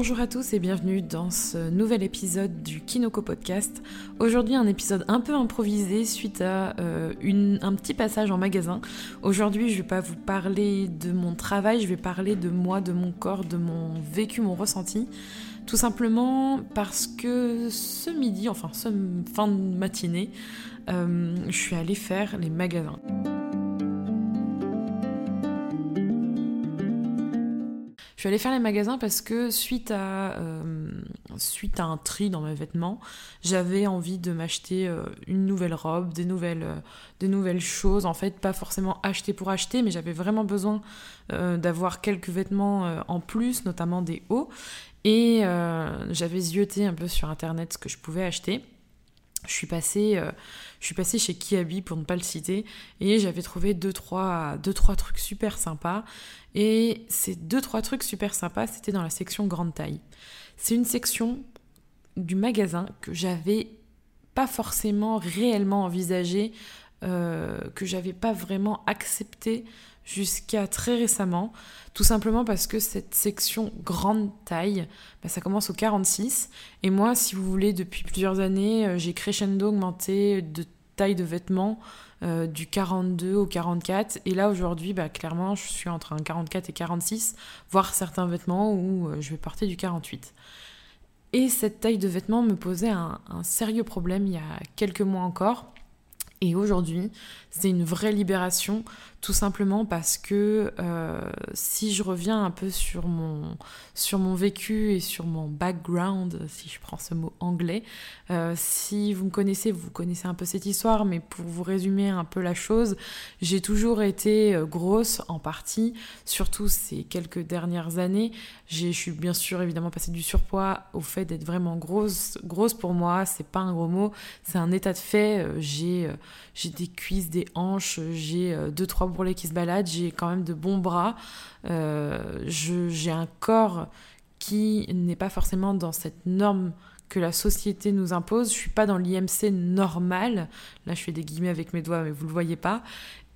Bonjour à tous et bienvenue dans ce nouvel épisode du Kinoko Podcast. Aujourd'hui un épisode un peu improvisé suite à euh, un petit passage en magasin. Aujourd'hui je vais pas vous parler de mon travail, je vais parler de moi, de mon corps, de mon vécu, mon ressenti. Tout simplement parce que ce midi, enfin ce fin de matinée, euh, je suis allée faire les magasins. Je suis allée faire les magasins parce que suite à, euh, suite à un tri dans mes vêtements, j'avais envie de m'acheter euh, une nouvelle robe, des nouvelles, euh, des nouvelles choses. En fait, pas forcément acheter pour acheter, mais j'avais vraiment besoin d'avoir quelques vêtements en plus, notamment des hauts. Et j'avais zioté un peu sur internet ce que je pouvais acheter. Je suis passée, je suis chez Kiabi pour ne pas le citer et j'avais trouvé deux trois, deux, trois trucs super sympas. Et ces deux, trois trucs super sympas, c'était dans la section grande taille. C'est une section du magasin que j'avais pas forcément réellement envisagé, euh, que j'avais pas vraiment accepté jusqu'à très récemment, tout simplement parce que cette section grande taille, bah, ça commence au 46, et moi, si vous voulez, depuis plusieurs années, euh, j'ai crescendo augmenté de taille de vêtements euh, du 42 au 44. Et là, aujourd'hui, bah, clairement, je suis entre un 44 et 46, voire certains vêtements où euh, je vais porter du 48. Et cette taille de vêtements me posait un, un sérieux problème il y a quelques mois encore. Et aujourd'hui, c'est une vraie libération, tout simplement parce que euh, si je reviens un peu sur mon, sur mon vécu et sur mon background, si je prends ce mot anglais, euh, si vous me connaissez, vous connaissez un peu cette histoire, mais pour vous résumer un peu la chose, j'ai toujours été euh, grosse en partie, surtout ces quelques dernières années. Je suis bien sûr évidemment passée du surpoids au fait d'être vraiment grosse. Grosse pour moi, c'est pas un gros mot, c'est un état de fait. J'ai des cuisses, des hanches, j'ai deux trois bourrelets qui se baladent, j'ai quand même de bons bras, euh, j'ai un corps qui n'est pas forcément dans cette norme que la société nous impose. Je suis pas dans l'IMC normal. Là, je fais des guillemets avec mes doigts, mais vous le voyez pas.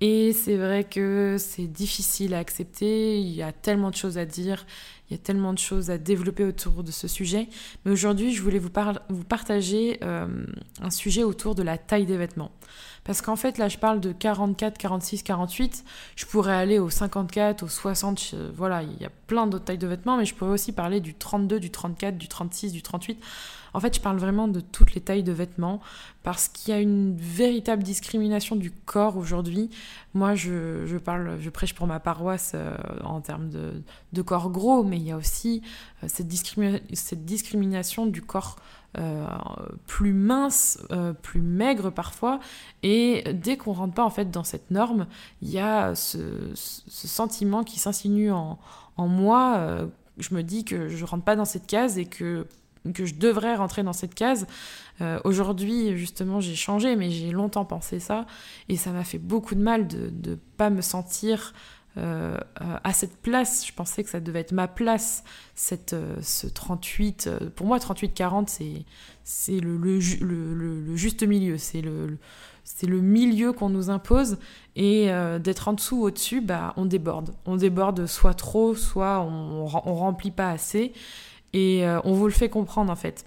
Et c'est vrai que c'est difficile à accepter. Il y a tellement de choses à dire. Il y a tellement de choses à développer autour de ce sujet. Mais aujourd'hui, je voulais vous, vous partager euh, un sujet autour de la taille des vêtements. Parce qu'en fait, là, je parle de 44, 46, 48. Je pourrais aller au 54, au 60. voilà, il y a plein d'autres tailles de vêtements, mais je pourrais aussi parler du 32, du 34, du 36, du 38. En fait, je parle vraiment de toutes les tailles de vêtements parce qu'il y a une véritable discrimination du corps aujourd'hui. Moi, je, parle, je prêche pour ma paroisse euh, en termes de, corps gros, mais il y a aussi euh, cette, discrimination du corps euh, plus mince, plus maigre parfois. Et dès qu'on rentre pas en fait dans cette norme, il y a ce, sentiment qui s'insinue en, en moi. je me dis que je rentre pas dans cette case et que que je devrais rentrer dans cette case. Euh, aujourd'hui, justement, j'ai changé, mais j'ai longtemps pensé ça, et ça m'a fait beaucoup de mal de ne pas me sentir euh, à cette place. Je pensais que ça devait être ma place, cette, euh, ce 38. pour moi, 38-40, c'est, le, le, le, juste milieu, c'est le, c'est le milieu qu'on nous impose, et d'être en dessous ou au-dessus, bah, on déborde. On déborde soit trop, soit on, on remplit pas assez. Et euh, on vous le fait comprendre en fait.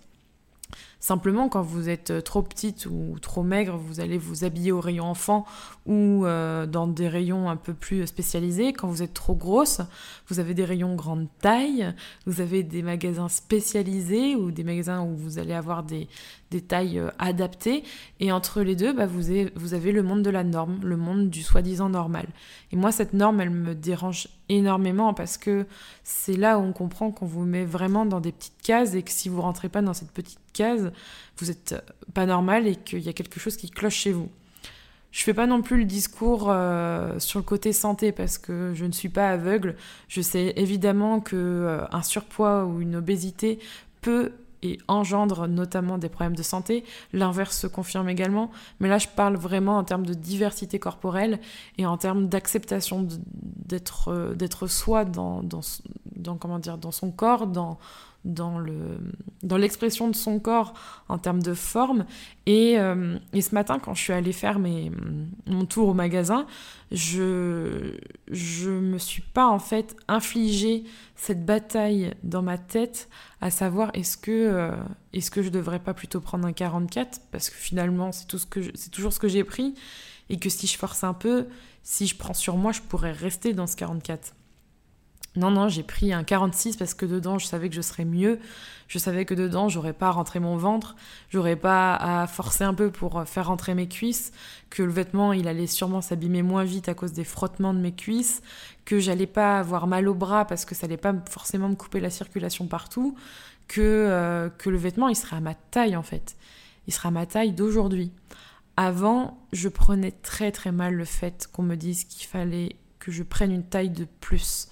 Simplement, quand vous êtes trop petite ou trop maigre, vous allez vous habiller au rayon enfant ou euh, dans des rayons un peu plus spécialisés. Quand vous êtes trop grosse, vous avez des rayons grande taille, vous avez des magasins spécialisés ou des magasins où vous allez avoir des, des tailles euh, adaptées. Et entre les deux, bah, vous, avez, le monde de la norme, le monde du soi-disant normal. Et moi, cette norme, elle me dérange énormément parce que c'est là où on comprend qu'on vous met vraiment dans des petites cases et que si vous rentrez pas dans cette petite case, vous n'êtes euh, pas normal et qu'il y a quelque chose qui cloche chez vous. Je fais pas non plus le discours euh, sur le côté santé parce que je ne suis pas aveugle. Je sais évidemment que un surpoids ou une obésité peut et engendre notamment des problèmes de santé. L'inverse se confirme également. Mais là, je parle vraiment en termes de diversité corporelle et en termes d'acceptation d'être, euh, d'être soi dans, dans, dans, comment dire, dans son corps, dans, dans le dans l'expression de son corps en termes de forme. Et, euh, et, ce matin quand je suis allée faire mes, mon tour au magasin je je me suis pas en fait infligé cette bataille dans ma tête à savoir est-ce que euh, est-ce que je devrais pas plutôt prendre un 44 parce que finalement c'est ce c'est toujours ce que j'ai pris. Et que si je force un peu si je prends sur moi je pourrais rester dans ce 44 non, non, j'ai pris un 46 parce que dedans, je savais que je serais mieux. Je savais que dedans, j'aurais pas à rentrer mon ventre, j'aurais pas à forcer un peu pour faire rentrer mes cuisses, que le vêtement, il allait sûrement s'abîmer moins vite à cause des frottements de mes cuisses, que j'allais pas avoir mal au bras parce que ça allait pas forcément me couper la circulation partout, que, euh, que le vêtement, il serait à ma taille en fait. Il sera à ma taille d'aujourd'hui. Avant, je prenais très très mal le fait qu'on me dise qu'il fallait que je prenne une taille de plus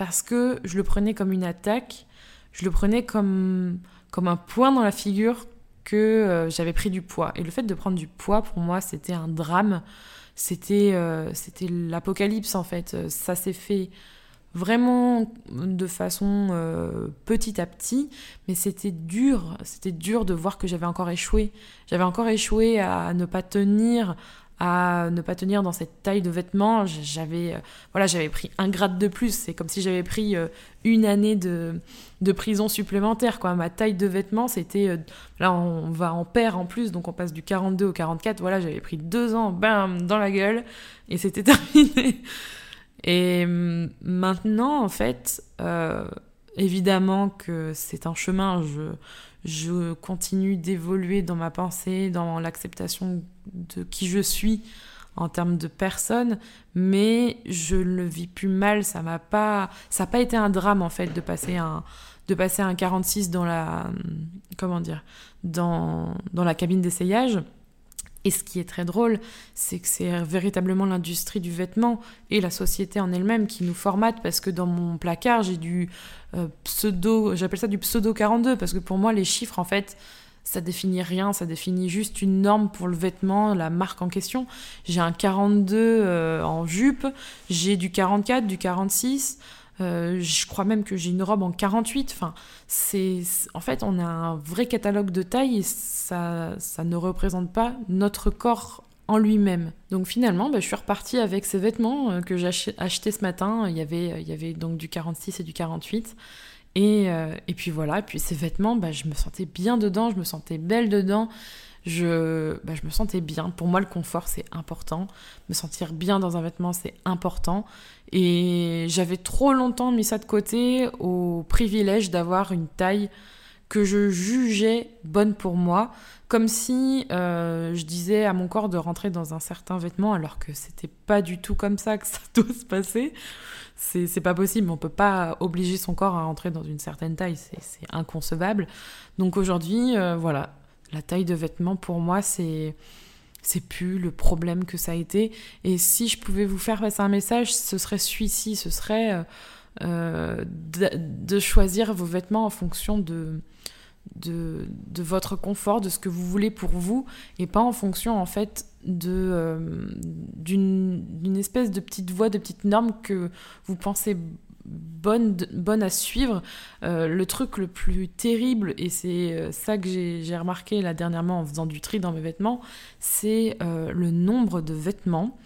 parce que je le prenais comme une attaque, je le prenais comme, comme un point dans la figure que euh, j'avais pris du poids. Et le fait de prendre du poids, pour moi, c'était un drame, c'était euh, l'apocalypse en fait. Ça s'est fait vraiment de façon euh, petit à petit, mais c'était dur, c'était dur de voir que j'avais encore échoué. J'avais encore échoué à ne pas tenir ne pas tenir dans cette taille de vêtements. J'avais euh, voilà, j'avais pris un grade de plus. C'est comme si j'avais pris euh, une année de, de prison supplémentaire. Quoi. Ma taille de vêtements, c'était... Euh, là, on va en paire en plus, donc on passe du 42 au 44. Voilà, j'avais pris deux ans, bam, dans la gueule, et c'était terminé. Et hum, maintenant, en fait, évidemment que c'est un chemin. Je continue d'évoluer dans ma pensée, dans l'acceptation de qui je suis en termes de personne, mais je ne le vis plus mal. Ça m'a pas, ça n'a pas été un drame en fait de passer un, de passer un 46 dans la, comment dire, dans, dans la cabine d'essayage. Et ce qui est très drôle, c'est que c'est véritablement l'industrie du vêtement et la société en elle-même qui nous formate parce que dans mon placard, j'ai du euh, pseudo, j'appelle ça du pseudo 42 parce que pour moi, les chiffres, en fait, ça définit rien, ça définit juste une norme pour le vêtement, la marque en question. J'ai un 42 euh, en jupe, j'ai du 44, du 46. Euh, je crois même que j'ai une robe en 48. Enfin, c'est, en fait, on a un vrai catalogue de tailles et ça, ça ne représente pas notre corps en lui-même. Donc finalement, bah, je suis repartie avec ces vêtements euh, que j'ai achetés ce matin. Il y, avait, il y avait donc du 46 et du 48. Et, euh, et puis voilà, et puis ces vêtements, bah, je me sentais bien dedans, je me sentais belle dedans je, bah, je me sentais bien. Pour moi, le confort, c'est important. Me sentir bien dans un vêtement, c'est important. Et j'avais trop longtemps mis ça de côté au privilège d'avoir une taille que je jugeais bonne pour moi, comme si euh, je disais à mon corps de rentrer dans un certain vêtement alors que c'était pas du tout comme ça que ça doit se passer. C'est pas possible, on peut pas obliger son corps à rentrer dans une certaine taille, c'est inconcevable. Donc aujourd'hui, euh, voilà, la taille de vêtements, pour moi, c'est c'est plus le problème que ça a été. Et si je pouvais vous faire passer un message, ce serait celui-ci, ce serait euh, de, choisir vos vêtements en fonction de, de, de, votre confort, de ce que vous voulez pour vous, et pas en fonction en fait euh, d'une espèce de petite voie, de petite norme que vous pensez bonne, bonne à suivre. Euh, le truc le plus terrible, et c'est euh, ça que j'ai remarqué là dernièrement en faisant du tri dans mes vêtements, c'est le nombre de vêtements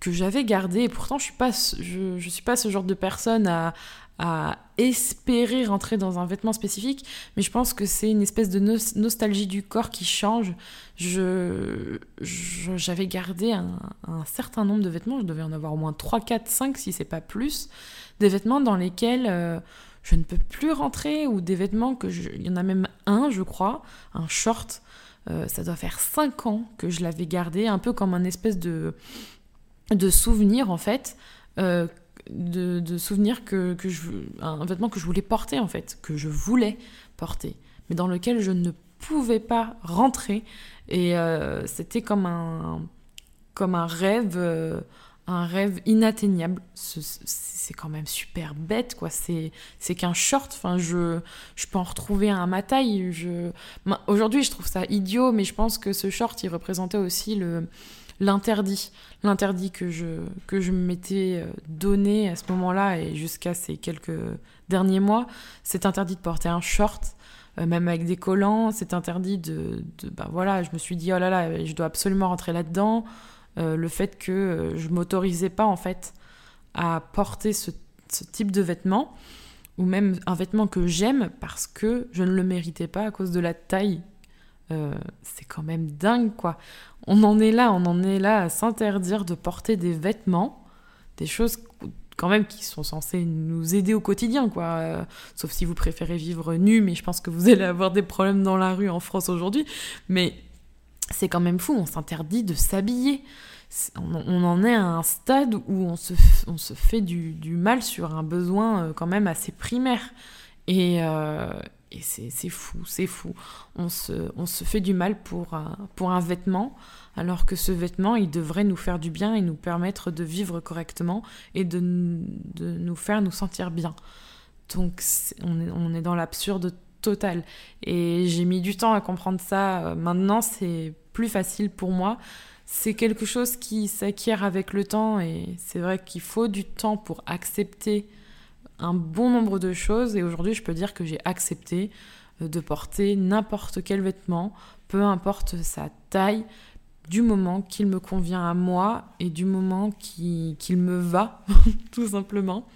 que j'avais gardés. Et pourtant, je suis pas, je suis pas ce genre de personne à, à espérer rentrer dans un vêtement spécifique, mais je pense que c'est une espèce de nostalgie du corps qui change. Je, j'avais gardé un, certain nombre de vêtements, je devais en avoir au moins 3, 4, 5 si c'est pas plus, des vêtements dans lesquels euh, je ne peux plus rentrer ou des vêtements que je... il y en a même un je crois, un short, euh, ça doit faire 5 ans que je l'avais gardé, un peu comme un espèce de, de souvenir en fait. Euh, de, de, souvenir que, que, je, un vêtement que je voulais porter en fait, que je voulais porter, mais dans lequel je ne pouvais pas rentrer. Et c'était comme un, comme un rêve un rêve inatteignable. C'est quand même super bête, quoi. C'est qu'un short. Enfin, je, je peux en retrouver un à ma taille. Je... Aujourd'hui, je trouve ça idiot, mais je pense que ce short, il représentait aussi le, l'interdit, l'interdit que je, que je m'étais euh, donné à ce moment-là et jusqu'à ces quelques derniers mois, c'est interdit de porter un short, euh, même avec des collants, c'est interdit de, de bah voilà, je me suis dit oh là là, je dois absolument rentrer là-dedans. Euh, le fait que je m'autorisais pas en fait à porter ce, type de vêtements ou même un vêtement que j'aime parce que je ne le méritais pas à cause de la taille c'est quand même dingue, quoi. On en est là, on en est là à s'interdire de porter des vêtements, des choses quand même qui sont censées nous aider au quotidien, quoi. Euh, sauf si vous préférez vivre nu, mais je pense que vous allez avoir des problèmes dans la rue en France aujourd'hui. Mais c'est quand même fou, on s'interdit de s'habiller. On, en est à un stade où on se, fait du, mal sur un besoin euh, quand même assez primaire. Et, et c'est fou, c'est fou. On se, fait du mal pour un, pour un vêtement, alors que ce vêtement, il devrait nous faire du bien et nous permettre de vivre correctement et de, nous faire nous sentir bien. Donc on est, on est dans l'absurde total. Et j'ai mis du temps à comprendre ça. Maintenant, c'est plus facile pour moi. C'est quelque chose qui s'acquiert avec le temps et c'est vrai qu'il faut du temps pour accepter bon nombre de choses et aujourd'hui je peux dire que j'ai accepté euh, de porter n'importe quel vêtement, peu importe sa taille, du moment qu'il me convient à moi et du moment qu'il me va, tout simplement.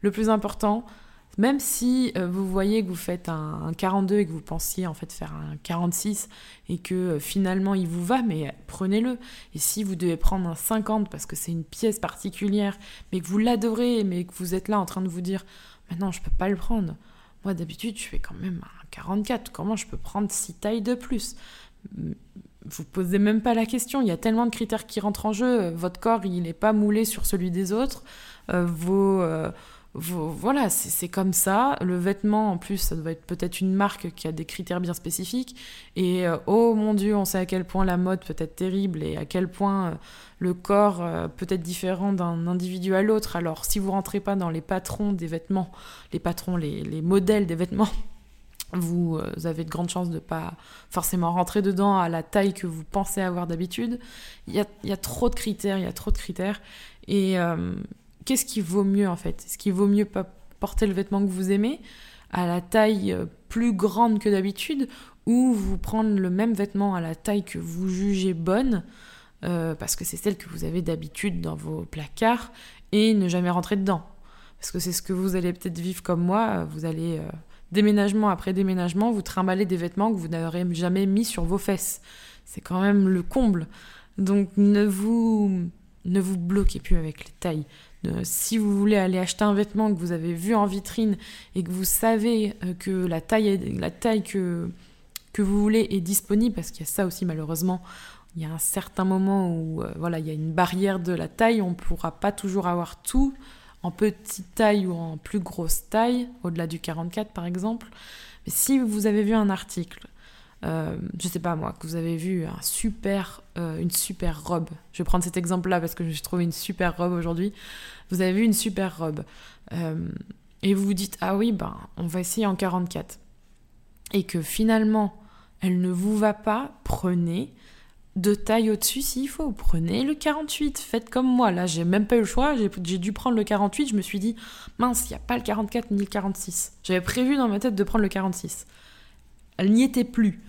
Le plus important, même si euh, vous voyez que vous faites un, 42 et que vous pensiez en fait faire un 46 et que euh, finalement il vous va, mais prenez-le. Et si vous devez prendre un 50 parce que c'est une pièce particulière, mais que vous l'adorez, mais que vous êtes là en train de vous dire maintenant je peux pas le prendre. Moi d'habitude je fais quand même un 44. Comment je peux prendre 6 tailles de plus? Vous posez même pas la question, il y a tellement de critères qui rentrent en jeu, votre corps il n'est pas moulé sur celui des autres, euh, vos, voilà, c'est comme ça. Le vêtement, en plus, ça doit être peut-être une marque qui a des critères bien spécifiques. Et euh, oh mon Dieu, on sait à quel point la mode peut être terrible et à quel point euh, le corps euh, peut être différent d'un individu à l'autre. Alors, si vous rentrez pas dans les patrons des vêtements, les patrons, les, les modèles des vêtements, vous avez de grandes chances de pas forcément rentrer dedans à la taille que vous pensez avoir d'habitude. Il y a, y a, trop de critères, il y a trop de critères. Et qu'est-ce qui vaut mieux en fait? Est-ce qu'il vaut mieux pas porter le vêtement que vous aimez à la taille euh, plus grande que d'habitude ou vous prendre le même vêtement à la taille que vous jugez bonne euh, parce que c'est celle que vous avez d'habitude dans vos placards et ne jamais rentrer dedans? Parce que c'est ce que vous allez peut-être vivre comme moi vous allez euh, déménagement après déménagement vous trimballer des vêtements que vous n'aurez jamais mis sur vos fesses. C'est quand même le comble. Donc ne vous ne vous bloquez plus avec les tailles si vous voulez aller acheter un vêtement que vous avez vu en vitrine et que vous savez euh, que la taille, que vous voulez est disponible, parce qu'il y a ça aussi malheureusement, il y a un certain moment où euh, voilà, il y a une barrière de la taille, on ne pourra pas toujours avoir tout en petite taille ou en plus grosse taille, au-delà du 44 par exemple. Mais si vous avez vu un article euh, je sais pas moi, que vous avez vu un super, euh, une super robe. Je vais prendre cet exemple-là parce que suis trouvé une super robe aujourd'hui. Vous avez vu une super robe. Euh, et vous vous dites, ah oui, ben, on va essayer en 44. Et que finalement, elle ne vous va pas, prenez de taille au-dessus s'il faut. Prenez le 48, faites comme moi. Là, j'ai même pas eu le choix, j'ai dû prendre le 48. Je me suis dit, mince, il n'y a pas le 44 ni le 46. J'avais prévu dans ma tête de prendre le 46. Elle n'y était plus.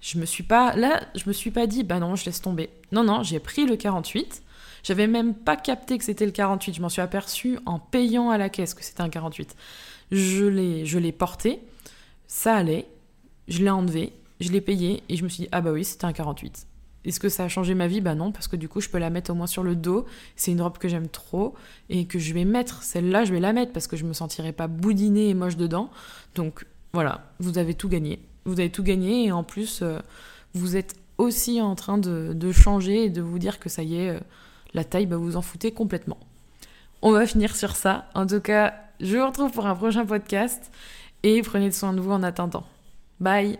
Je me suis pas là, je me suis pas dit bah non, je laisse tomber. Non non, j'ai pris le 48. J'avais même pas capté que c'était le 48, je m'en suis aperçu en payant à la caisse que c'était un 48. Je l'ai je l'ai porté, ça allait, je l'ai enlevé, je l'ai payé et je me suis dit ah bah oui, c'était un 48. Est-ce que ça a changé ma vie? Bah non, parce que du coup, je peux la mettre au moins sur le dos. C'est une robe que j'aime trop et que je vais mettre. Celle-là, je vais la mettre parce que je me sentirai pas boudinée et moche dedans. Donc voilà, vous avez tout gagné vous avez tout gagné et en plus, euh, vous êtes aussi en train de, changer et de vous dire que ça y est, euh, la taille, bah, vous en foutez complètement. On va finir sur ça. En tout cas, je vous retrouve pour un prochain podcast et prenez soin de vous en attendant. Bye